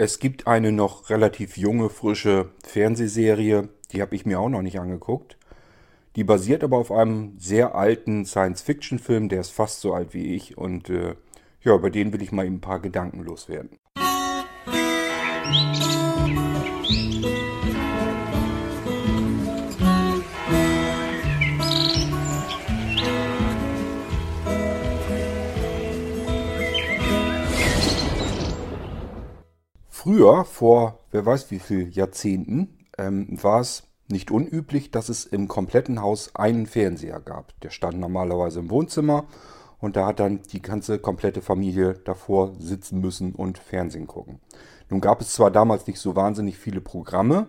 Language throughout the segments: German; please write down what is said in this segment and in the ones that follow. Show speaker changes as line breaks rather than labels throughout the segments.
Es gibt eine noch relativ junge, frische Fernsehserie, die habe ich mir auch noch nicht angeguckt. Die basiert aber auf einem sehr alten Science-Fiction-Film, der ist fast so alt wie ich und äh, ja, über den will ich mal eben ein paar Gedanken loswerden. Früher, vor wer weiß wie viel Jahrzehnten, ähm, war es nicht unüblich, dass es im kompletten Haus einen Fernseher gab. Der stand normalerweise im Wohnzimmer und da hat dann die ganze komplette Familie davor sitzen müssen und Fernsehen gucken. Nun gab es zwar damals nicht so wahnsinnig viele Programme,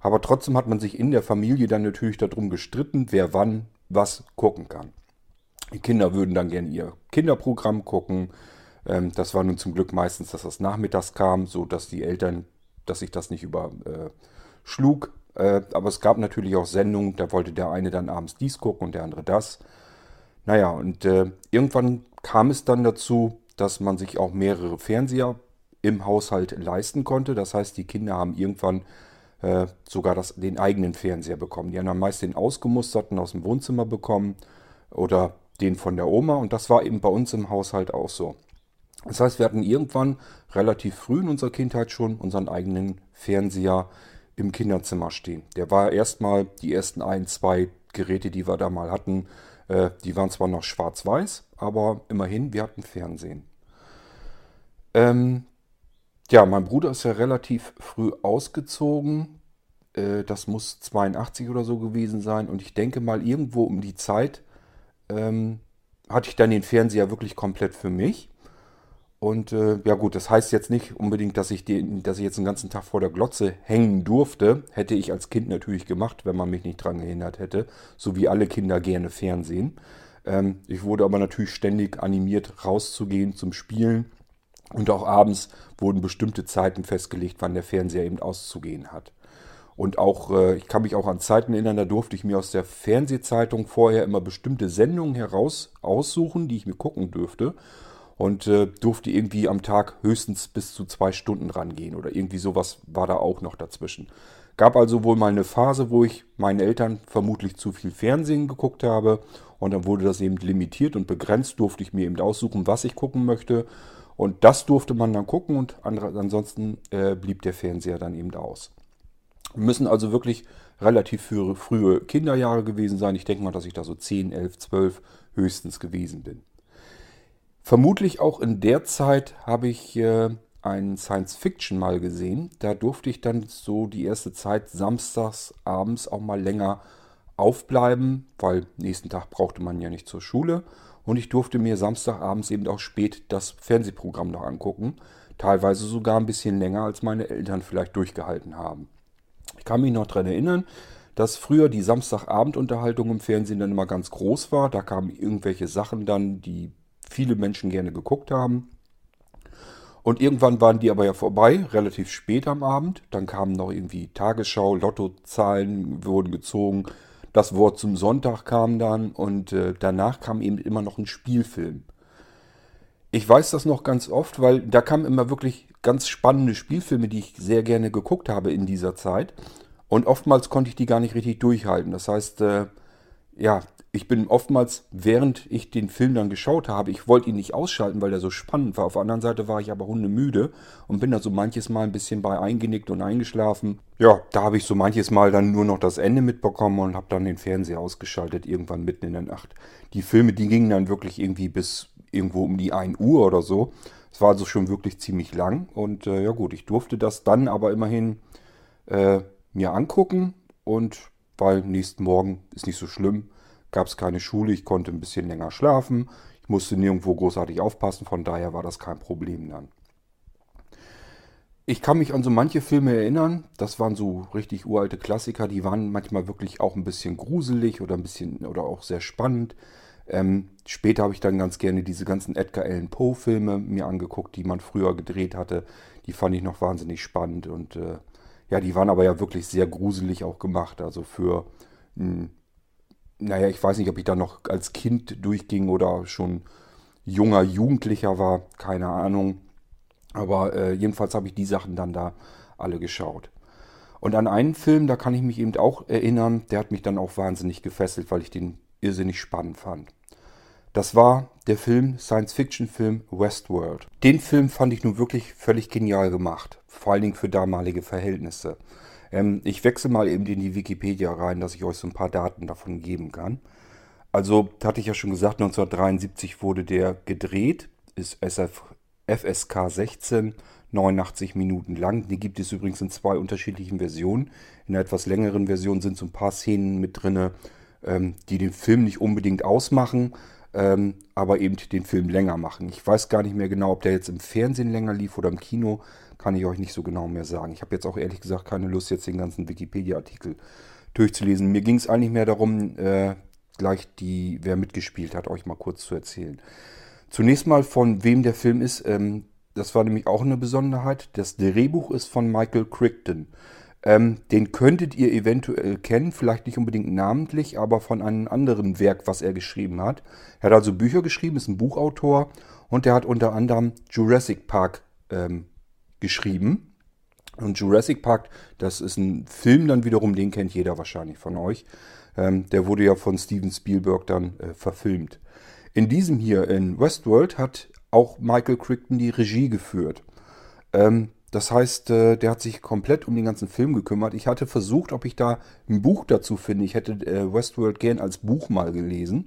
aber trotzdem hat man sich in der Familie dann natürlich darum gestritten, wer wann was gucken kann. Die Kinder würden dann gerne ihr Kinderprogramm gucken. Ähm, das war nun zum Glück meistens, dass das nachmittags kam, so dass die Eltern, dass sich das nicht überschlug. Äh, aber es gab natürlich auch Sendungen, da wollte der eine dann abends dies gucken und der andere das. Naja, und äh, irgendwann kam es dann dazu, dass man sich auch mehrere Fernseher im Haushalt leisten konnte. Das heißt, die Kinder haben irgendwann äh, sogar das, den eigenen Fernseher bekommen. Die haben dann meist den ausgemusterten aus dem Wohnzimmer bekommen oder den von der Oma. Und das war eben bei uns im Haushalt auch so. Das heißt, wir hatten irgendwann relativ früh in unserer Kindheit schon unseren eigenen Fernseher im Kinderzimmer stehen. Der war erstmal die ersten ein, zwei Geräte, die wir da mal hatten, äh, die waren zwar noch schwarz-weiß, aber immerhin, wir hatten Fernsehen. Ähm, ja, mein Bruder ist ja relativ früh ausgezogen. Äh, das muss 82 oder so gewesen sein. Und ich denke mal, irgendwo um die Zeit ähm, hatte ich dann den Fernseher wirklich komplett für mich. Und äh, ja gut, das heißt jetzt nicht unbedingt, dass ich, den, dass ich jetzt den ganzen Tag vor der Glotze hängen durfte. Hätte ich als Kind natürlich gemacht, wenn man mich nicht dran gehindert hätte. So wie alle Kinder gerne Fernsehen. Ähm, ich wurde aber natürlich ständig animiert, rauszugehen zum Spielen. Und auch abends wurden bestimmte Zeiten festgelegt, wann der Fernseher eben auszugehen hat. Und auch, äh, ich kann mich auch an Zeiten erinnern, da durfte ich mir aus der Fernsehzeitung vorher immer bestimmte Sendungen heraus aussuchen, die ich mir gucken dürfte und äh, durfte irgendwie am Tag höchstens bis zu zwei Stunden rangehen oder irgendwie sowas war da auch noch dazwischen. Gab also wohl mal eine Phase, wo ich meinen Eltern vermutlich zu viel Fernsehen geguckt habe und dann wurde das eben limitiert und begrenzt, durfte ich mir eben aussuchen, was ich gucken möchte und das durfte man dann gucken und andere, ansonsten äh, blieb der Fernseher dann eben aus. Müssen also wirklich relativ frühe, Kinderjahre gewesen sein. Ich denke mal, dass ich da so 10, 11, 12 höchstens gewesen bin. Vermutlich auch in der Zeit habe ich äh, einen Science-Fiction mal gesehen. Da durfte ich dann so die erste Zeit samstags abends auch mal länger aufbleiben, weil nächsten Tag brauchte man ja nicht zur Schule. Und ich durfte mir Samstagabends eben auch spät das Fernsehprogramm noch angucken. Teilweise sogar ein bisschen länger, als meine Eltern vielleicht durchgehalten haben. Ich kann mich noch daran erinnern, dass früher die Samstagabendunterhaltung im Fernsehen dann immer ganz groß war. Da kamen irgendwelche Sachen dann, die viele Menschen gerne geguckt haben. Und irgendwann waren die aber ja vorbei, relativ spät am Abend. Dann kamen noch irgendwie Tagesschau, Lottozahlen wurden gezogen. Das Wort zum Sonntag kam dann und äh, danach kam eben immer noch ein Spielfilm. Ich weiß das noch ganz oft, weil da kamen immer wirklich ganz spannende Spielfilme, die ich sehr gerne geguckt habe in dieser Zeit. Und oftmals konnte ich die gar nicht richtig durchhalten. Das heißt, äh, ja, ich bin oftmals, während ich den Film dann geschaut habe, ich wollte ihn nicht ausschalten, weil er so spannend war. Auf der anderen Seite war ich aber hundemüde und bin da so manches Mal ein bisschen bei eingenickt und eingeschlafen. Ja, da habe ich so manches Mal dann nur noch das Ende mitbekommen und habe dann den Fernseher ausgeschaltet, irgendwann mitten in der Nacht. Die Filme, die gingen dann wirklich irgendwie bis irgendwo um die 1 Uhr oder so. Es war also schon wirklich ziemlich lang und äh, ja gut, ich durfte das dann aber immerhin äh, mir angucken und weil nächsten Morgen ist nicht so schlimm gab es keine Schule, ich konnte ein bisschen länger schlafen, ich musste nirgendwo großartig aufpassen, von daher war das kein Problem dann. Ich kann mich an so manche Filme erinnern, das waren so richtig uralte Klassiker, die waren manchmal wirklich auch ein bisschen gruselig oder ein bisschen oder auch sehr spannend. Ähm, später habe ich dann ganz gerne diese ganzen Edgar Allan Poe Filme mir angeguckt, die man früher gedreht hatte. Die fand ich noch wahnsinnig spannend und äh, ja, die waren aber ja wirklich sehr gruselig auch gemacht. Also für ein naja, ich weiß nicht, ob ich da noch als Kind durchging oder schon junger Jugendlicher war, keine Ahnung. Aber äh, jedenfalls habe ich die Sachen dann da alle geschaut. Und an einen Film, da kann ich mich eben auch erinnern, der hat mich dann auch wahnsinnig gefesselt, weil ich den irrsinnig spannend fand. Das war der Film, Science-Fiction-Film Westworld. Den Film fand ich nun wirklich völlig genial gemacht, vor allen Dingen für damalige Verhältnisse. Ähm, ich wechsle mal eben in die Wikipedia rein, dass ich euch so ein paar Daten davon geben kann. Also, hatte ich ja schon gesagt, 1973 wurde der gedreht, ist SF, FSK 16, 89 Minuten lang. Die gibt es übrigens in zwei unterschiedlichen Versionen. In einer etwas längeren Version sind so ein paar Szenen mit drin, ähm, die den Film nicht unbedingt ausmachen, ähm, aber eben den Film länger machen. Ich weiß gar nicht mehr genau, ob der jetzt im Fernsehen länger lief oder im Kino, kann ich euch nicht so genau mehr sagen. Ich habe jetzt auch ehrlich gesagt keine Lust, jetzt den ganzen Wikipedia-Artikel durchzulesen. Mir ging es eigentlich mehr darum, äh, gleich die, wer mitgespielt hat, euch mal kurz zu erzählen. Zunächst mal von wem der Film ist. Ähm, das war nämlich auch eine Besonderheit. Das Drehbuch ist von Michael Crichton. Ähm, den könntet ihr eventuell kennen, vielleicht nicht unbedingt namentlich, aber von einem anderen Werk, was er geschrieben hat. Er hat also Bücher geschrieben, ist ein Buchautor und er hat unter anderem Jurassic Park ähm, geschrieben. Und Jurassic Park, das ist ein Film dann wiederum, den kennt jeder wahrscheinlich von euch. Ähm, der wurde ja von Steven Spielberg dann äh, verfilmt. In diesem hier in Westworld hat auch Michael Crichton die Regie geführt. Ähm, das heißt, äh, der hat sich komplett um den ganzen Film gekümmert. Ich hatte versucht, ob ich da ein Buch dazu finde. Ich hätte äh, Westworld gern als Buch mal gelesen.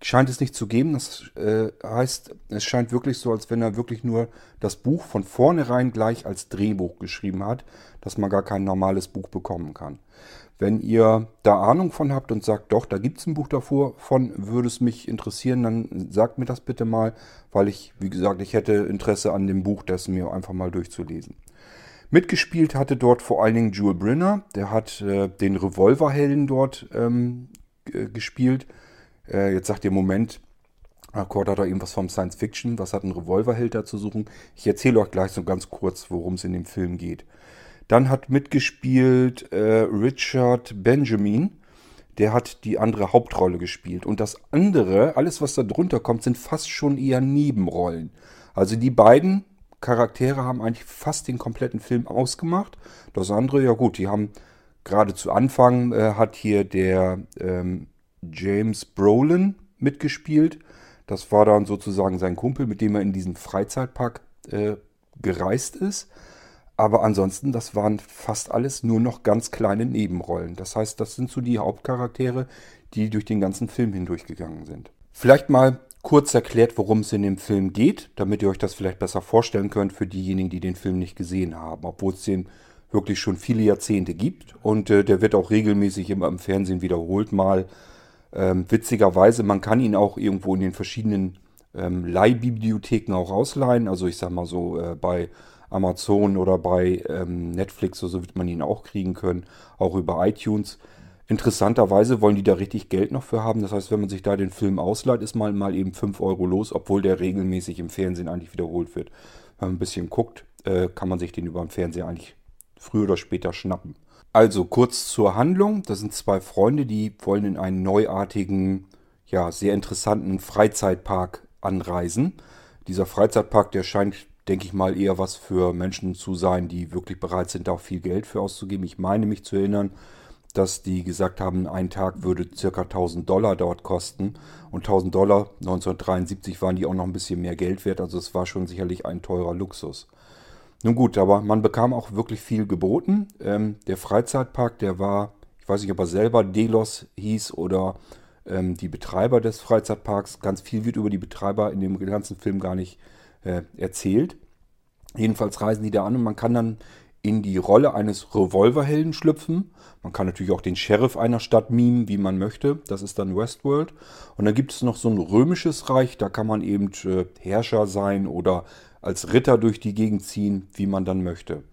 Scheint es nicht zu geben. Das äh, heißt, es scheint wirklich so, als wenn er wirklich nur das Buch von vornherein gleich als Drehbuch geschrieben hat, dass man gar kein normales Buch bekommen kann. Wenn ihr da Ahnung von habt und sagt, doch, da gibt es ein Buch davor, von würde es mich interessieren, dann sagt mir das bitte mal, weil ich, wie gesagt, ich hätte Interesse an dem Buch, das mir einfach mal durchzulesen. Mitgespielt hatte dort vor allen Dingen Jewel Brenner, der hat äh, den Revolverhelden dort ähm, gespielt. Äh, jetzt sagt ihr, Moment, Akkord hat doch irgendwas vom Science Fiction, was hat ein Revolverheld da zu suchen? Ich erzähle euch gleich so ganz kurz, worum es in dem Film geht. Dann hat mitgespielt äh, Richard Benjamin. Der hat die andere Hauptrolle gespielt. Und das andere, alles was da drunter kommt, sind fast schon eher Nebenrollen. Also die beiden Charaktere haben eigentlich fast den kompletten Film ausgemacht. Das andere, ja gut, die haben gerade zu Anfang äh, hat hier der ähm, James Brolin mitgespielt. Das war dann sozusagen sein Kumpel, mit dem er in diesem Freizeitpark äh, gereist ist. Aber ansonsten, das waren fast alles nur noch ganz kleine Nebenrollen. Das heißt, das sind so die Hauptcharaktere, die durch den ganzen Film hindurchgegangen sind. Vielleicht mal kurz erklärt, worum es in dem Film geht, damit ihr euch das vielleicht besser vorstellen könnt für diejenigen, die den Film nicht gesehen haben, obwohl es den wirklich schon viele Jahrzehnte gibt und äh, der wird auch regelmäßig immer im Fernsehen wiederholt mal. Ähm, witzigerweise, man kann ihn auch irgendwo in den verschiedenen ähm, Leihbibliotheken auch ausleihen. Also ich sag mal so äh, bei Amazon oder bei ähm, Netflix so wird man ihn auch kriegen können, auch über iTunes. Interessanterweise wollen die da richtig Geld noch für haben. Das heißt, wenn man sich da den Film ausleiht, ist mal, mal eben 5 Euro los, obwohl der regelmäßig im Fernsehen eigentlich wiederholt wird. Wenn man ein bisschen guckt, äh, kann man sich den über den Fernseher eigentlich früher oder später schnappen. Also kurz zur Handlung. Das sind zwei Freunde, die wollen in einen neuartigen, ja, sehr interessanten Freizeitpark anreisen. Dieser Freizeitpark, der scheint denke ich mal, eher was für Menschen zu sein, die wirklich bereit sind, da auch viel Geld für auszugeben. Ich meine mich zu erinnern, dass die gesagt haben, ein Tag würde ca. 1000 Dollar dort kosten. Und 1000 Dollar, 1973 waren die auch noch ein bisschen mehr Geld wert. Also es war schon sicherlich ein teurer Luxus. Nun gut, aber man bekam auch wirklich viel geboten. Ähm, der Freizeitpark, der war, ich weiß nicht, ob er selber Delos hieß oder ähm, die Betreiber des Freizeitparks. Ganz viel wird über die Betreiber in dem ganzen Film gar nicht äh, erzählt. Jedenfalls reisen die da an und man kann dann in die Rolle eines Revolverhelden schlüpfen. Man kann natürlich auch den Sheriff einer Stadt mimen, wie man möchte. Das ist dann Westworld. Und dann gibt es noch so ein römisches Reich. Da kann man eben äh, Herrscher sein oder als Ritter durch die Gegend ziehen, wie man dann möchte.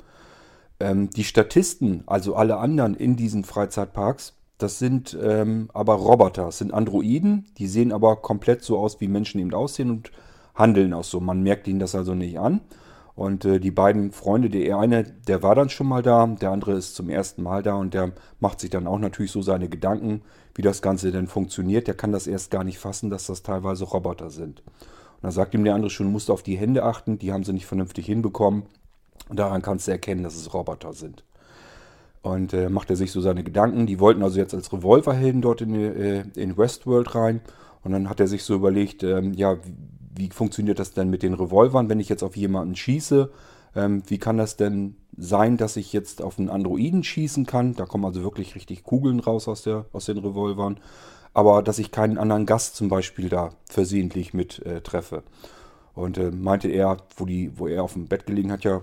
Ähm, die Statisten, also alle anderen in diesen Freizeitparks, das sind ähm, aber Roboter, das sind Androiden. Die sehen aber komplett so aus, wie Menschen eben aussehen und handeln auch so. Man merkt ihnen das also nicht an. Und äh, die beiden Freunde, der eine, der war dann schon mal da, der andere ist zum ersten Mal da und der macht sich dann auch natürlich so seine Gedanken, wie das Ganze denn funktioniert. Der kann das erst gar nicht fassen, dass das teilweise Roboter sind. Und dann sagt ihm der andere schon, du musst auf die Hände achten, die haben sie nicht vernünftig hinbekommen. Und daran kannst du erkennen, dass es Roboter sind. Und äh, macht er sich so seine Gedanken. Die wollten also jetzt als Revolverhelden dort in, äh, in Westworld rein. Und dann hat er sich so überlegt, ähm, ja, wie, funktioniert das denn mit den Revolvern, wenn ich jetzt auf jemanden schieße? Ähm, wie kann das denn sein, dass ich jetzt auf einen Androiden schießen kann? Da kommen also wirklich richtig Kugeln raus aus, der, aus den Revolvern. Aber dass ich keinen anderen Gast zum Beispiel da versehentlich mit äh, treffe. Und äh, meinte er, wo, die, wo er auf dem Bett gelegen hat, ja,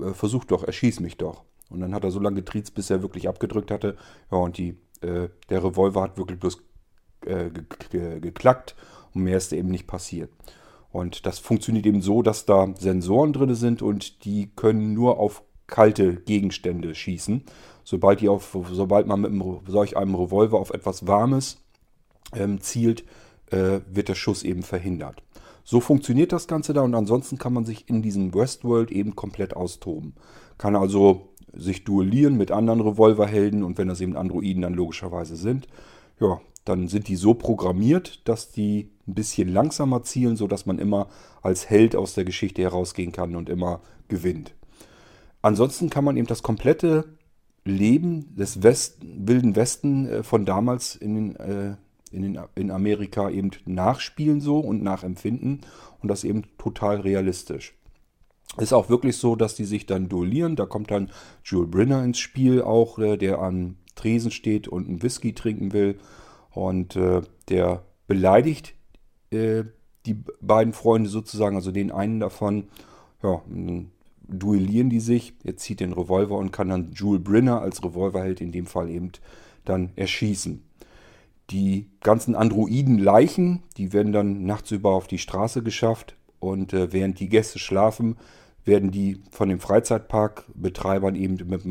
äh, versuch doch, erschieß mich doch. Und dann hat er so lange getriezt, bis er wirklich abgedrückt hatte. Ja, und die, äh, der Revolver hat wirklich bloß äh, geklackt und mehr ist eben nicht passiert. Und das funktioniert eben so, dass da Sensoren drin sind und die können nur auf kalte Gegenstände schießen. Sobald, die auf, sobald man mit einem, solch einem Revolver auf etwas Warmes ähm, zielt, äh, wird der Schuss eben verhindert. So funktioniert das Ganze da und ansonsten kann man sich in diesem Westworld eben komplett austoben. Kann also sich duellieren mit anderen Revolverhelden und wenn das eben Androiden dann logischerweise sind, ja, dann sind die so programmiert, dass die ein bisschen langsamer zielen, sodass man immer als Held aus der Geschichte herausgehen kann und immer gewinnt. Ansonsten kann man eben das komplette Leben des West, Wilden Westen äh, von damals in, den, äh, in, den, in Amerika eben nachspielen so und nachempfinden und das eben total realistisch. Ist auch wirklich so, dass die sich dann duellieren. Da kommt dann Jules Brinner ins Spiel auch, äh, der am Tresen steht und einen Whisky trinken will. Und äh, der beleidigt äh, die beiden Freunde sozusagen, also den einen davon. Ja, duellieren die sich. Er zieht den Revolver und kann dann Jules Brinner als Revolverheld in dem Fall eben dann erschießen. Die ganzen Androiden-Leichen, die werden dann nachts über auf die Straße geschafft und äh, während die Gäste schlafen, werden die von den Freizeitparkbetreibern eben mit,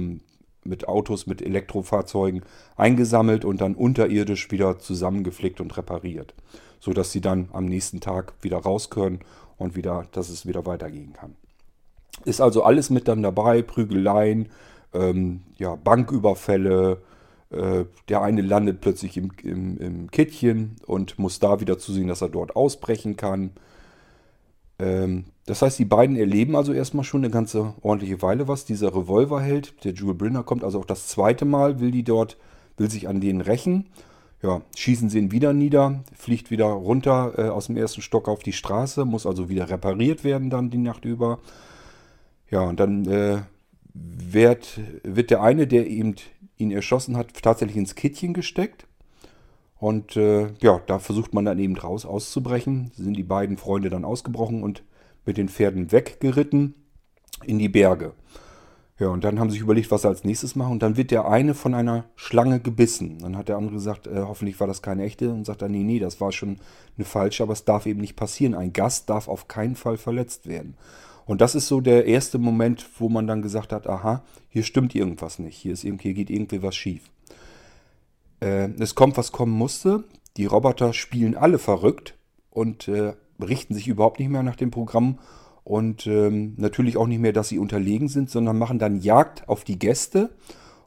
mit Autos, mit Elektrofahrzeugen eingesammelt und dann unterirdisch wieder zusammengeflickt und repariert, sodass sie dann am nächsten Tag wieder raus können und wieder, dass es wieder weitergehen kann. Ist also alles mit dann dabei, Prügeleien, ähm, ja, Banküberfälle, äh, der eine landet plötzlich im, im, im Kittchen und muss da wieder zusehen, dass er dort ausbrechen kann. Ähm, das heißt, die beiden erleben also erstmal schon eine ganze ordentliche Weile was. Dieser Revolverheld, der Jewel Brinner, kommt also auch das zweite Mal, will die dort, will sich an denen rächen. Ja, schießen sie ihn wieder nieder, fliegt wieder runter äh, aus dem ersten Stock auf die Straße, muss also wieder repariert werden dann die Nacht über. Ja, und dann äh, wird, wird der eine, der eben ihn erschossen hat, tatsächlich ins Kittchen gesteckt. Und äh, ja, da versucht man dann eben raus auszubrechen. Sind die beiden Freunde dann ausgebrochen und mit den Pferden weggeritten in die Berge. Ja, und dann haben sie sich überlegt, was sie als nächstes machen. Und dann wird der eine von einer Schlange gebissen. Dann hat der andere gesagt, äh, hoffentlich war das keine echte. Und sagt er, nee, nee, das war schon eine falsche, aber es darf eben nicht passieren. Ein Gast darf auf keinen Fall verletzt werden. Und das ist so der erste Moment, wo man dann gesagt hat, aha, hier stimmt irgendwas nicht. Hier, ist, hier geht irgendwie was schief. Äh, es kommt, was kommen musste. Die Roboter spielen alle verrückt und äh, richten sich überhaupt nicht mehr nach dem Programm und ähm, natürlich auch nicht mehr, dass sie unterlegen sind, sondern machen dann Jagd auf die Gäste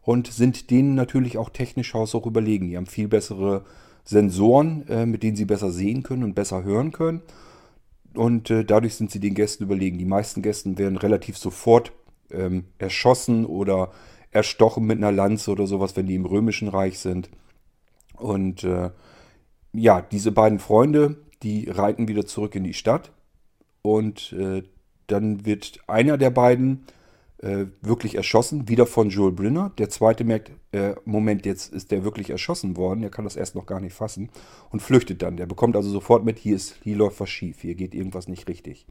und sind denen natürlich auch technisch haushoch überlegen. Die haben viel bessere Sensoren, äh, mit denen sie besser sehen können und besser hören können. Und äh, dadurch sind sie den Gästen überlegen. Die meisten Gäste werden relativ sofort ähm, erschossen oder erstochen mit einer Lanze oder sowas, wenn die im Römischen Reich sind. Und äh, ja, diese beiden Freunde, die reiten wieder zurück in die Stadt. Und äh, dann wird einer der beiden äh, wirklich erschossen, wieder von Joel Brinner. Der zweite merkt, äh, Moment, jetzt ist der wirklich erschossen worden. Der kann das erst noch gar nicht fassen und flüchtet dann. Der bekommt also sofort mit, hier, ist, hier läuft was schief, hier geht irgendwas nicht richtig.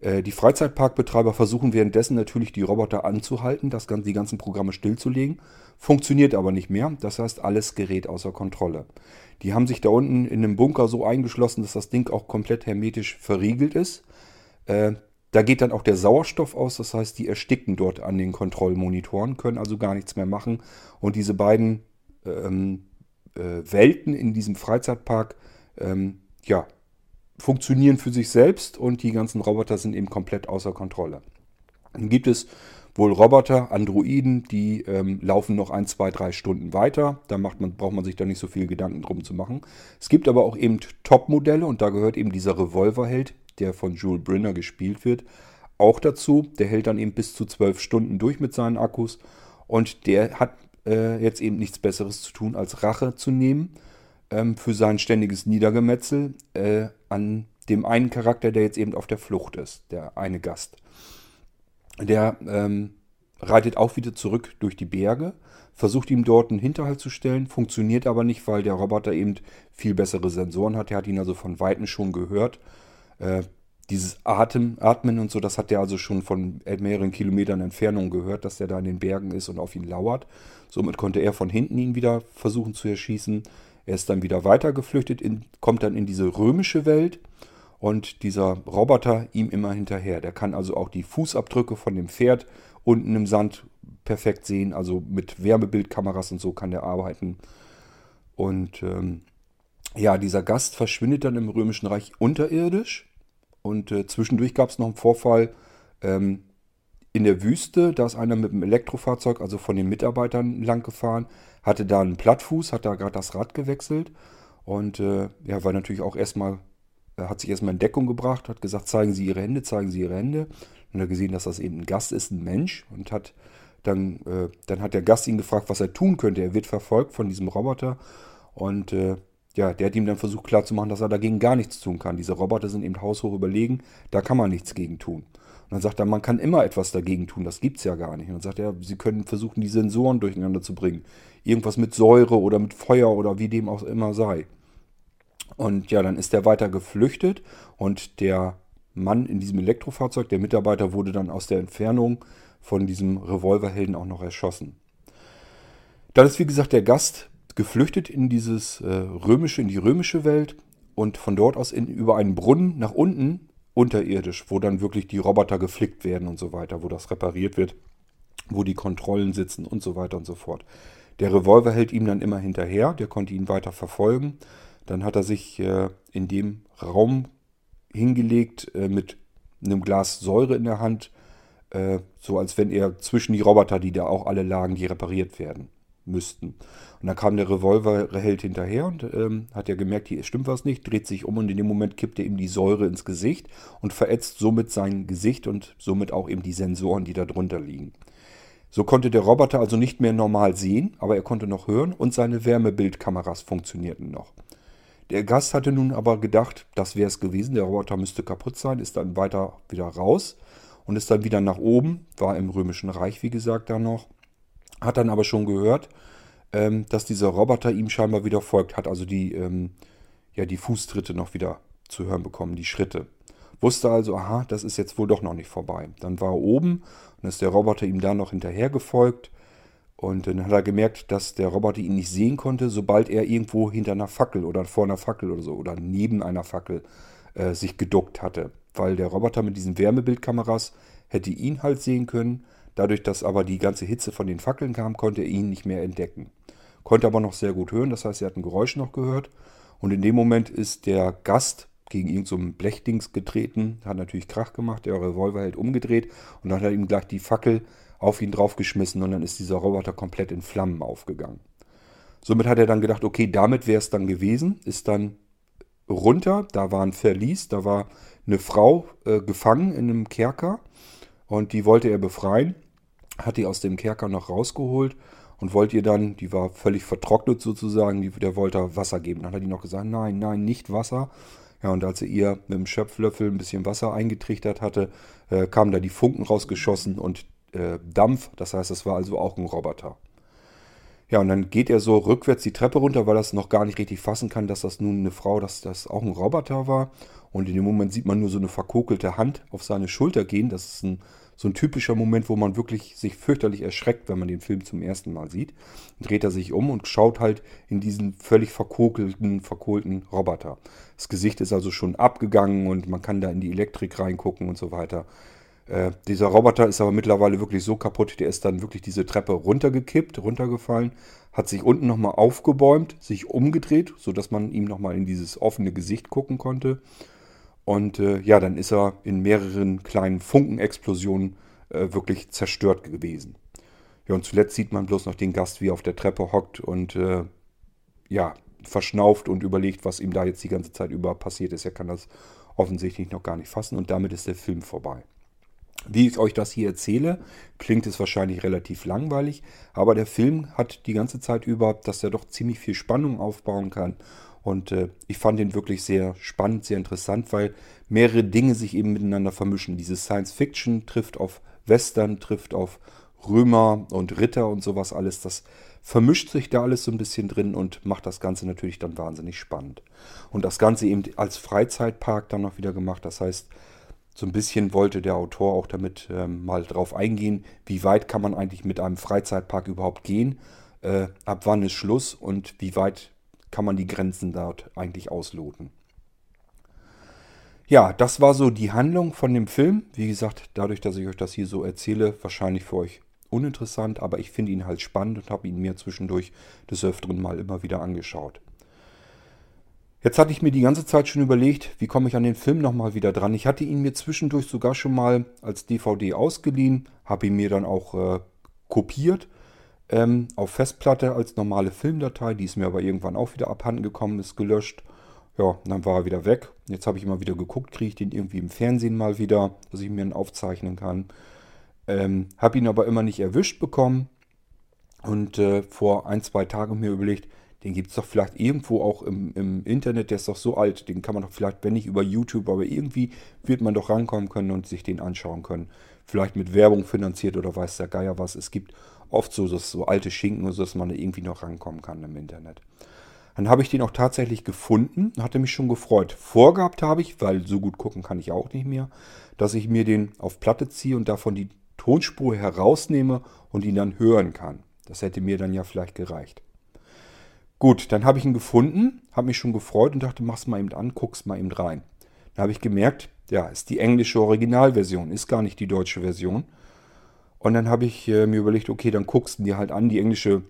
Äh, die Freizeitparkbetreiber versuchen währenddessen natürlich die Roboter anzuhalten, das, die ganzen Programme stillzulegen. Funktioniert aber nicht mehr. Das heißt, alles gerät außer Kontrolle. Die haben sich da unten in einem Bunker so eingeschlossen, dass das Ding auch komplett hermetisch verriegelt ist. Äh, da geht dann auch der Sauerstoff aus, das heißt, die ersticken dort an den Kontrollmonitoren, können also gar nichts mehr machen. Und diese beiden ähm, äh, Welten in diesem Freizeitpark, ähm, ja, funktionieren für sich selbst und die ganzen Roboter sind eben komplett außer Kontrolle. Dann gibt es wohl Roboter, Androiden, die ähm, laufen noch ein, zwei, drei Stunden weiter. Da macht man, braucht man sich da nicht so viel Gedanken drum zu machen. Es gibt aber auch eben Top-Modelle und da gehört eben dieser Revolverheld, der von Jules Brinner gespielt wird, auch dazu. Der hält dann eben bis zu zwölf Stunden durch mit seinen Akkus und der hat äh, jetzt eben nichts Besseres zu tun, als Rache zu nehmen ähm, für sein ständiges Niedergemetzel äh, an dem einen Charakter, der jetzt eben auf der Flucht ist, der eine Gast. Der ähm, reitet auch wieder zurück durch die Berge, versucht ihm dort einen Hinterhalt zu stellen, funktioniert aber nicht, weil der Roboter eben viel bessere Sensoren hat. Er hat ihn also von Weitem schon gehört. Äh, dieses Atem, Atmen und so, das hat er also schon von mehreren Kilometern Entfernung gehört, dass der da in den Bergen ist und auf ihn lauert. Somit konnte er von hinten ihn wieder versuchen zu erschießen. Er ist dann wieder weiter geflüchtet, in, kommt dann in diese römische Welt und dieser Roboter ihm immer hinterher. Der kann also auch die Fußabdrücke von dem Pferd unten im Sand perfekt sehen. Also mit Wärmebildkameras und so kann der arbeiten. Und ähm, ja, dieser Gast verschwindet dann im Römischen Reich unterirdisch. Und äh, zwischendurch gab es noch einen Vorfall ähm, in der Wüste. Da ist einer mit einem Elektrofahrzeug, also von den Mitarbeitern lang gefahren, hatte da einen Plattfuß, hat da gerade das Rad gewechselt. Und äh, ja, war natürlich auch erstmal er hat sich erstmal in Deckung gebracht, hat gesagt, zeigen Sie Ihre Hände, zeigen Sie Ihre Hände. Und hat gesehen, dass das eben ein Gast ist, ein Mensch. Und hat dann, äh, dann hat der Gast ihn gefragt, was er tun könnte. Er wird verfolgt von diesem Roboter. Und äh, ja, der hat ihm dann versucht klarzumachen, dass er dagegen gar nichts tun kann. Diese Roboter sind eben haushoch überlegen, da kann man nichts gegen tun. Und dann sagt er, man kann immer etwas dagegen tun, das gibt es ja gar nicht. Und dann sagt er, sie können versuchen, die Sensoren durcheinander zu bringen. Irgendwas mit Säure oder mit Feuer oder wie dem auch immer sei. Und ja, dann ist er weiter geflüchtet und der Mann in diesem Elektrofahrzeug, der Mitarbeiter, wurde dann aus der Entfernung von diesem Revolverhelden auch noch erschossen. Dann ist wie gesagt der Gast geflüchtet in dieses äh, römische, in die römische Welt und von dort aus in, über einen Brunnen nach unten unterirdisch, wo dann wirklich die Roboter geflickt werden und so weiter, wo das repariert wird, wo die Kontrollen sitzen und so weiter und so fort. Der Revolver hält ihm dann immer hinterher, der konnte ihn weiter verfolgen dann hat er sich äh, in dem Raum hingelegt äh, mit einem Glas Säure in der Hand, äh, so als wenn er zwischen die Roboter, die da auch alle lagen, die repariert werden müssten. Und dann kam der Revolverheld hinterher und ähm, hat ja gemerkt, hier stimmt was nicht, dreht sich um und in dem Moment kippt er ihm die Säure ins Gesicht und verätzt somit sein Gesicht und somit auch eben die Sensoren, die da drunter liegen. So konnte der Roboter also nicht mehr normal sehen, aber er konnte noch hören und seine Wärmebildkameras funktionierten noch. Der Gast hatte nun aber gedacht, das wäre es gewesen, der Roboter müsste kaputt sein, ist dann weiter wieder raus und ist dann wieder nach oben, war im Römischen Reich, wie gesagt, da noch. Hat dann aber schon gehört, ähm, dass dieser Roboter ihm scheinbar wieder folgt, hat also die, ähm, ja, die Fußtritte noch wieder zu hören bekommen, die Schritte. Wusste also, aha, das ist jetzt wohl doch noch nicht vorbei. Dann war er oben und ist der Roboter ihm da noch hinterher gefolgt und dann hat er gemerkt, dass der Roboter ihn nicht sehen konnte, sobald er irgendwo hinter einer Fackel oder vor einer Fackel oder so oder neben einer Fackel äh, sich geduckt hatte. Weil der Roboter mit diesen Wärmebildkameras hätte ihn halt sehen können. Dadurch, dass aber die ganze Hitze von den Fackeln kam, konnte er ihn nicht mehr entdecken. Konnte aber noch sehr gut hören, das heißt, er hat ein Geräusch noch gehört. Und in dem Moment ist der Gast gegen irgendein so Blechdings getreten, hat natürlich Krach gemacht, der Revolver hält umgedreht und dann hat er ihm gleich die Fackel auf ihn draufgeschmissen und dann ist dieser Roboter komplett in Flammen aufgegangen. Somit hat er dann gedacht, okay, damit wäre es dann gewesen, ist dann runter, da war ein Verlies, da war eine Frau äh, gefangen in einem Kerker und die wollte er befreien, hat die aus dem Kerker noch rausgeholt und wollte ihr dann, die war völlig vertrocknet sozusagen, die, der wollte Wasser geben. Dann hat die noch gesagt, nein, nein, nicht Wasser. Ja, und als er ihr mit dem Schöpflöffel ein bisschen Wasser eingetrichtert hatte, äh, kamen da die Funken rausgeschossen und äh, Dampf. Das heißt, es war also auch ein Roboter. Ja, und dann geht er so rückwärts die Treppe runter, weil er es noch gar nicht richtig fassen kann, dass das nun eine Frau, dass das auch ein Roboter war. Und in dem Moment sieht man nur so eine verkokelte Hand auf seine Schulter gehen. Das ist ein, so ein typischer Moment, wo man wirklich sich fürchterlich erschreckt, wenn man den Film zum ersten Mal sieht. Dann dreht er sich um und schaut halt in diesen völlig verkokelten, verkohlten Roboter. Das Gesicht ist also schon abgegangen und man kann da in die Elektrik reingucken und so weiter. Äh, dieser Roboter ist aber mittlerweile wirklich so kaputt, der ist dann wirklich diese Treppe runtergekippt, runtergefallen, hat sich unten nochmal aufgebäumt, sich umgedreht, sodass man ihm nochmal in dieses offene Gesicht gucken konnte. Und äh, ja, dann ist er in mehreren kleinen Funkenexplosionen äh, wirklich zerstört gewesen. Ja, und zuletzt sieht man bloß noch den Gast, wie er auf der Treppe hockt und äh, ja, verschnauft und überlegt, was ihm da jetzt die ganze Zeit über passiert ist. Er kann das offensichtlich noch gar nicht fassen und damit ist der Film vorbei. Wie ich euch das hier erzähle, klingt es wahrscheinlich relativ langweilig, aber der Film hat die ganze Zeit über, dass er doch ziemlich viel Spannung aufbauen kann. Und äh, ich fand ihn wirklich sehr spannend, sehr interessant, weil mehrere Dinge sich eben miteinander vermischen. Diese Science Fiction trifft auf Western, trifft auf Römer und Ritter und sowas alles. Das vermischt sich da alles so ein bisschen drin und macht das Ganze natürlich dann wahnsinnig spannend. Und das Ganze eben als Freizeitpark dann noch wieder gemacht. Das heißt, so ein bisschen wollte der Autor auch damit ähm, mal drauf eingehen, wie weit kann man eigentlich mit einem Freizeitpark überhaupt gehen, äh, ab wann ist Schluss und wie weit kann man die Grenzen dort eigentlich ausloten. Ja, das war so die Handlung von dem Film. Wie gesagt, dadurch, dass ich euch das hier so erzähle, wahrscheinlich für euch uninteressant, aber ich finde ihn halt spannend und habe ihn mir zwischendurch des Öfteren mal immer wieder angeschaut. Jetzt hatte ich mir die ganze Zeit schon überlegt, wie komme ich an den Film nochmal wieder dran. Ich hatte ihn mir zwischendurch sogar schon mal als DVD ausgeliehen, habe ihn mir dann auch äh, kopiert ähm, auf Festplatte als normale Filmdatei. Die ist mir aber irgendwann auch wieder abhanden gekommen, ist gelöscht. Ja, dann war er wieder weg. Jetzt habe ich immer wieder geguckt, kriege ich den irgendwie im Fernsehen mal wieder, dass ich mir ihn aufzeichnen kann. Ähm, habe ihn aber immer nicht erwischt bekommen. Und äh, vor ein, zwei Tagen mir überlegt, den gibt es doch vielleicht irgendwo auch im, im, Internet, der ist doch so alt, den kann man doch vielleicht, wenn nicht über YouTube, aber irgendwie wird man doch rankommen können und sich den anschauen können. Vielleicht mit Werbung finanziert oder weiß der Geier was. Es gibt oft so, so, so alte Schinken, so dass man da irgendwie noch rankommen kann im Internet. Dann habe ich den auch tatsächlich gefunden, hatte mich schon gefreut. Vorgehabt habe ich, weil so gut gucken kann ich auch nicht mehr, dass ich mir den auf Platte ziehe und davon die Tonspur herausnehme und ihn dann hören kann. Das hätte mir dann ja vielleicht gereicht. Gut, dann habe ich ihn gefunden, habe mich schon gefreut und dachte, mach's mal eben an, guck's mal eben rein. Dann habe ich gemerkt, ja, ist die englische Originalversion, ist gar nicht die deutsche Version. Und dann habe ich äh, mir überlegt, okay, dann guckst du dir halt an, die englische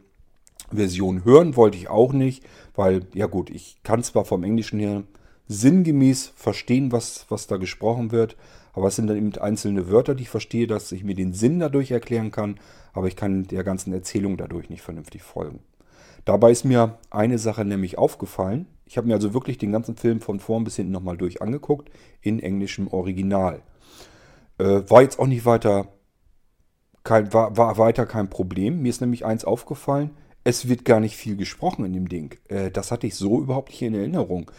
Version hören wollte ich auch nicht, weil, ja gut, ich kann zwar vom Englischen her sinngemäß verstehen, was, was da gesprochen wird, aber es sind dann eben einzelne Wörter, die ich verstehe, dass ich mir den Sinn dadurch erklären kann, aber ich kann der ganzen Erzählung dadurch nicht vernünftig folgen. Dabei ist mir eine Sache nämlich aufgefallen. Ich habe mir also wirklich den ganzen Film von vorn bis hinten nochmal durch angeguckt, in englischem Original. Äh, war jetzt auch nicht weiter kein, war, war, weiter kein Problem. Mir ist nämlich eins aufgefallen, es wird gar nicht viel gesprochen in dem Ding. Äh, das hatte ich so überhaupt nicht in Erinnerung.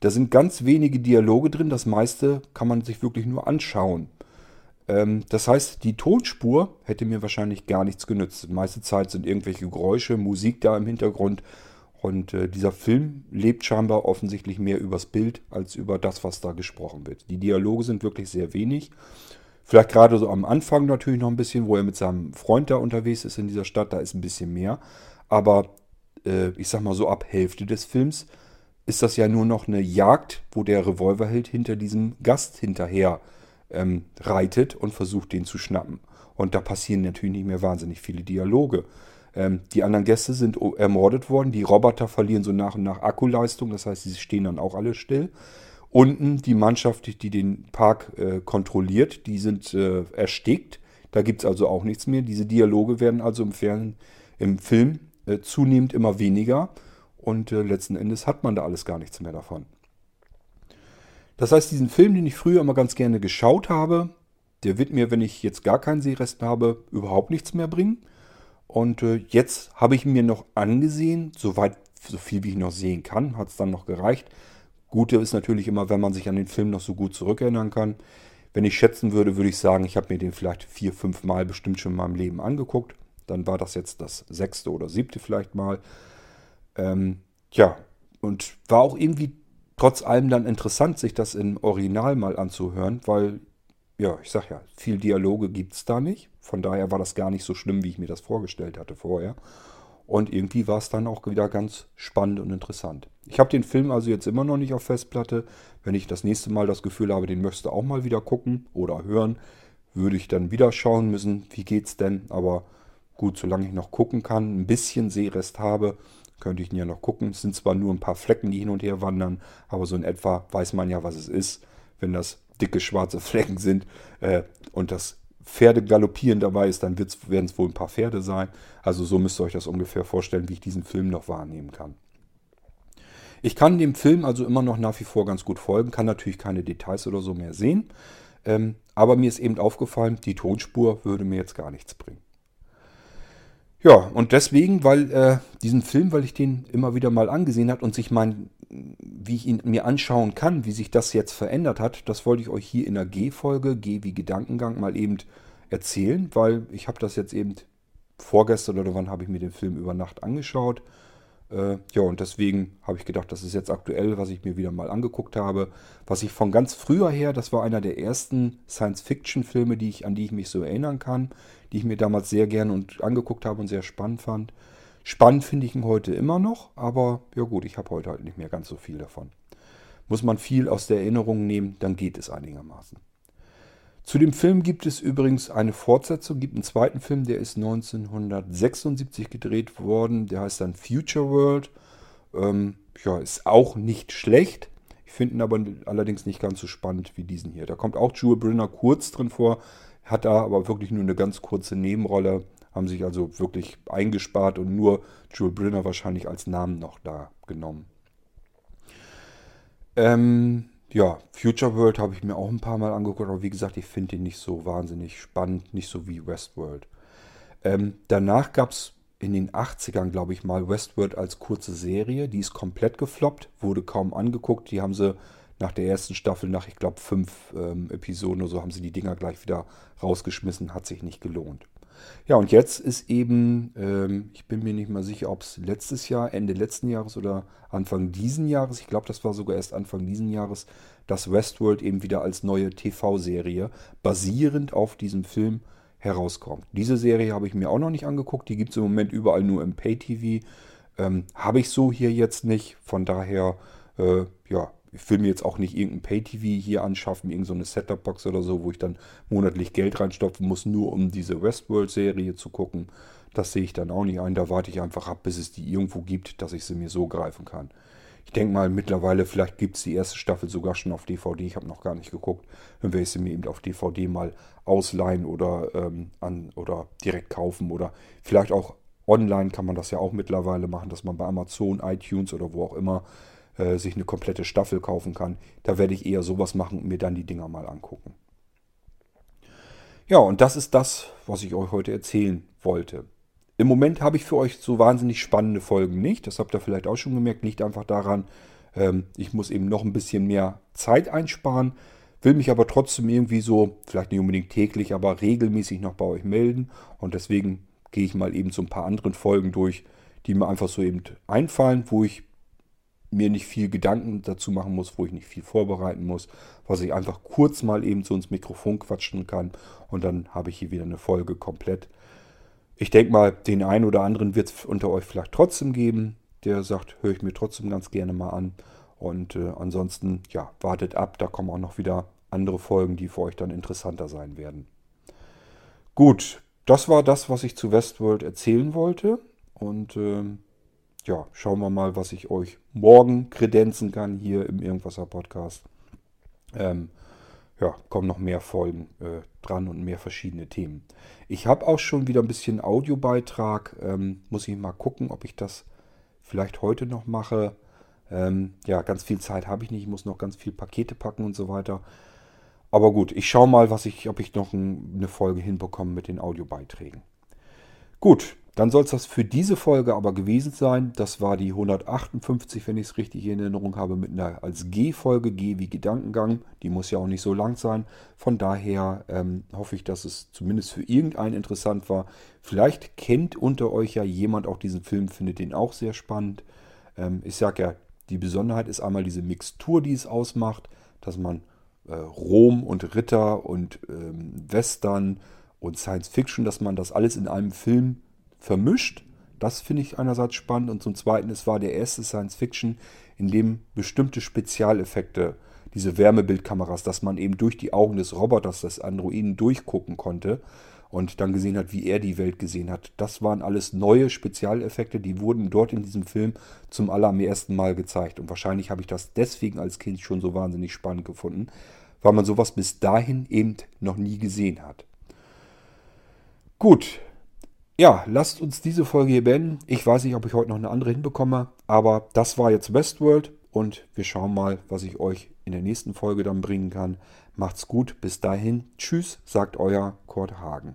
Da sind ganz wenige Dialoge drin, das meiste kann man sich wirklich nur anschauen. Ähm, das heißt, die Tonspur hätte mir wahrscheinlich gar nichts genützt. Die meiste Zeit sind irgendwelche Geräusche, Musik da im Hintergrund. Und äh, dieser Film lebt scheinbar offensichtlich mehr übers Bild als über das, was da gesprochen wird. Die Dialoge sind wirklich sehr wenig. Vielleicht gerade so am Anfang natürlich noch ein bisschen, wo er mit seinem Freund da unterwegs ist in dieser Stadt, da ist ein bisschen mehr. Aber äh, ich sag mal so ab Hälfte des Films ist das ja nur noch eine Jagd, wo der Revolverheld hinter diesem Gast hinterher äh, ähm, reitet und versucht, den zu schnappen. Und da passieren natürlich nicht mehr wahnsinnig viele Dialoge. Ähm, die anderen Gäste sind ermordet worden. Die Roboter verlieren so nach und nach Akkuleistung. Das heißt, sie stehen dann auch alle still. Unten die Mannschaft, die den Park äh, kontrolliert, die sind äh, erstickt. Da gibt es also auch nichts mehr. Diese Dialoge werden also im, Fern im Film äh, zunehmend immer weniger. Und äh, letzten Endes hat man da alles gar nichts mehr davon. Das heißt, diesen Film, den ich früher immer ganz gerne geschaut habe, der wird mir, wenn ich jetzt gar keinen Sehrest habe, überhaupt nichts mehr bringen. Und äh, jetzt habe ich mir noch angesehen, soweit, so viel wie ich noch sehen kann, hat es dann noch gereicht. Gute ist natürlich immer, wenn man sich an den Film noch so gut zurückerinnern kann. Wenn ich schätzen würde, würde ich sagen, ich habe mir den vielleicht vier, fünf Mal bestimmt schon in meinem Leben angeguckt. Dann war das jetzt das sechste oder siebte vielleicht mal. Ähm, ja, und war auch irgendwie trotz allem dann interessant, sich das im Original mal anzuhören, weil, ja, ich sag ja, viel Dialoge gibt es da nicht. Von daher war das gar nicht so schlimm, wie ich mir das vorgestellt hatte vorher. Und irgendwie war es dann auch wieder ganz spannend und interessant. Ich habe den Film also jetzt immer noch nicht auf Festplatte. Wenn ich das nächste Mal das Gefühl habe, den möchte auch mal wieder gucken oder hören, würde ich dann wieder schauen müssen, wie geht's denn. Aber gut, solange ich noch gucken kann, ein bisschen Sehrest habe, könnte ich ihn ja noch gucken. Es sind zwar nur ein paar Flecken, die hin und her wandern, aber so in etwa weiß man ja, was es ist, wenn das dicke schwarze Flecken sind äh, und das Pferde galoppieren dabei ist, dann werden es wohl ein paar Pferde sein. Also so müsst ihr euch das ungefähr vorstellen, wie ich diesen Film noch wahrnehmen kann. Ich kann dem Film also immer noch nach wie vor ganz gut folgen, kann natürlich keine Details oder so mehr sehen. Ähm, aber mir ist eben aufgefallen, die Tonspur würde mir jetzt gar nichts bringen. Ja, und deswegen, weil äh, diesen Film, weil ich den immer wieder mal angesehen habe und sich mein, wie ich ihn mir anschauen kann, wie sich das jetzt verändert hat, das wollte ich euch hier in der G-Folge, G wie Gedankengang, mal eben erzählen, weil ich habe das jetzt eben vorgestern oder wann habe ich mir den Film über Nacht angeschaut äh, ja, und deswegen habe ich gedacht, das ist jetzt aktuell, was ich mir wieder mal angeguckt habe. Was ich von ganz früher her, das war einer der ersten Science-Fiction-Filme, an die ich mich so erinnern kann, die ich mir damals sehr gerne und angeguckt habe und sehr spannend fand. Spannend finde ich ihn heute immer noch, aber ja gut, ich habe heute halt nicht mehr ganz so viel davon. Muss man viel aus der Erinnerung nehmen, dann geht es einigermaßen. Zu dem Film gibt es übrigens eine Fortsetzung, gibt einen zweiten Film, der ist 1976 gedreht worden, der heißt dann Future World. Ähm, ja, ist auch nicht schlecht. Ich finde ihn aber allerdings nicht ganz so spannend wie diesen hier. Da kommt auch Jewel Brenner kurz drin vor, hat da aber wirklich nur eine ganz kurze Nebenrolle, haben sich also wirklich eingespart und nur Jewel Brenner wahrscheinlich als Namen noch da genommen. Ähm, ja, Future World habe ich mir auch ein paar Mal angeguckt, aber wie gesagt, ich finde ihn nicht so wahnsinnig spannend, nicht so wie Westworld. Ähm, danach gab es in den 80ern, glaube ich mal, Westworld als kurze Serie. Die ist komplett gefloppt, wurde kaum angeguckt. Die haben sie nach der ersten Staffel, nach ich glaube fünf ähm, Episoden oder so, haben sie die Dinger gleich wieder rausgeschmissen. Hat sich nicht gelohnt. Ja, und jetzt ist eben, ähm, ich bin mir nicht mal sicher, ob es letztes Jahr, Ende letzten Jahres oder Anfang diesen Jahres, ich glaube, das war sogar erst Anfang diesen Jahres, dass Westworld eben wieder als neue TV-Serie basierend auf diesem Film herauskommt. Diese Serie habe ich mir auch noch nicht angeguckt, die gibt es im Moment überall nur im Pay-TV. Ähm, habe ich so hier jetzt nicht, von daher, äh, ja, ich will mir jetzt auch nicht irgendein Pay-TV hier anschaffen, irgendeine so Setup-Box oder so, wo ich dann monatlich Geld reinstopfen muss, nur um diese Westworld-Serie zu gucken. Das sehe ich dann auch nicht ein. Da warte ich einfach ab, bis es die irgendwo gibt, dass ich sie mir so greifen kann. Ich denke mal, mittlerweile, vielleicht gibt es die erste Staffel sogar schon auf DVD. Ich habe noch gar nicht geguckt. Dann werde ich sie mir eben auf DVD mal ausleihen oder, ähm, an, oder direkt kaufen. Oder vielleicht auch online kann man das ja auch mittlerweile machen, dass man bei Amazon, iTunes oder wo auch immer äh, sich eine komplette Staffel kaufen kann. Da werde ich eher sowas machen und mir dann die Dinger mal angucken. Ja, und das ist das, was ich euch heute erzählen wollte. Im Moment habe ich für euch so wahnsinnig spannende Folgen nicht. Das habt ihr vielleicht auch schon gemerkt. Liegt einfach daran, ähm, ich muss eben noch ein bisschen mehr Zeit einsparen. Will mich aber trotzdem irgendwie so, vielleicht nicht unbedingt täglich, aber regelmäßig noch bei euch melden. Und deswegen gehe ich mal eben so ein paar anderen Folgen durch, die mir einfach so eben einfallen, wo ich mir nicht viel Gedanken dazu machen muss, wo ich nicht viel vorbereiten muss, was ich einfach kurz mal eben so ins Mikrofon quatschen kann und dann habe ich hier wieder eine Folge komplett. Ich denke mal, den einen oder anderen wird es unter euch vielleicht trotzdem geben, der sagt, höre ich mir trotzdem ganz gerne mal an. Und äh, ansonsten, ja, wartet ab, da kommen auch noch wieder andere Folgen, die für euch dann interessanter sein werden. Gut, das war das, was ich zu Westworld erzählen wollte. Und äh, ja, schauen wir mal, was ich euch morgen kredenzen kann hier im Irgendwasser Podcast. Ähm, ja, kommen noch mehr Folgen äh, dran und mehr verschiedene Themen. Ich habe auch schon wieder ein bisschen Audiobeitrag. Ähm, muss ich mal gucken, ob ich das vielleicht heute noch mache. Ähm, ja, ganz viel Zeit habe ich nicht. Ich muss noch ganz viel Pakete packen und so weiter. Aber gut, ich schaue mal, was ich, ob ich noch ein, eine Folge hinbekomme mit den Audiobeiträgen. Gut, dann soll es das für diese Folge aber gewesen sein. Das war die 158, wenn ich es richtig in Erinnerung habe, mit einer als G-Folge, G wie Gedankengang. Die muss ja auch nicht so lang sein. Von daher ähm, hoffe ich, dass es zumindest für irgendeinen interessant war. Vielleicht kennt unter euch ja jemand auch diesen Film, findet den auch sehr spannend. Ähm, ich sage ja, die Besonderheit ist einmal diese Mixtur, die es ausmacht, dass man äh, Rom und Ritter und ähm, Western und Science Fiction, dass man das alles in einem Film vermischt. Das finde ich einerseits spannend und zum Zweiten, es war der erste Science-Fiction, in dem bestimmte Spezialeffekte, diese Wärmebildkameras, dass man eben durch die Augen des Roboters, des Androiden durchgucken konnte und dann gesehen hat, wie er die Welt gesehen hat. Das waren alles neue Spezialeffekte, die wurden dort in diesem Film zum allerersten Mal gezeigt. Und wahrscheinlich habe ich das deswegen als Kind schon so wahnsinnig spannend gefunden, weil man sowas bis dahin eben noch nie gesehen hat.
Gut. Ja, lasst uns diese Folge hier beenden. Ich weiß nicht, ob ich heute noch eine andere hinbekomme, aber das war jetzt Westworld und wir schauen mal, was ich euch in der nächsten Folge dann bringen kann. Macht's gut, bis dahin. Tschüss, sagt euer Kurt Hagen.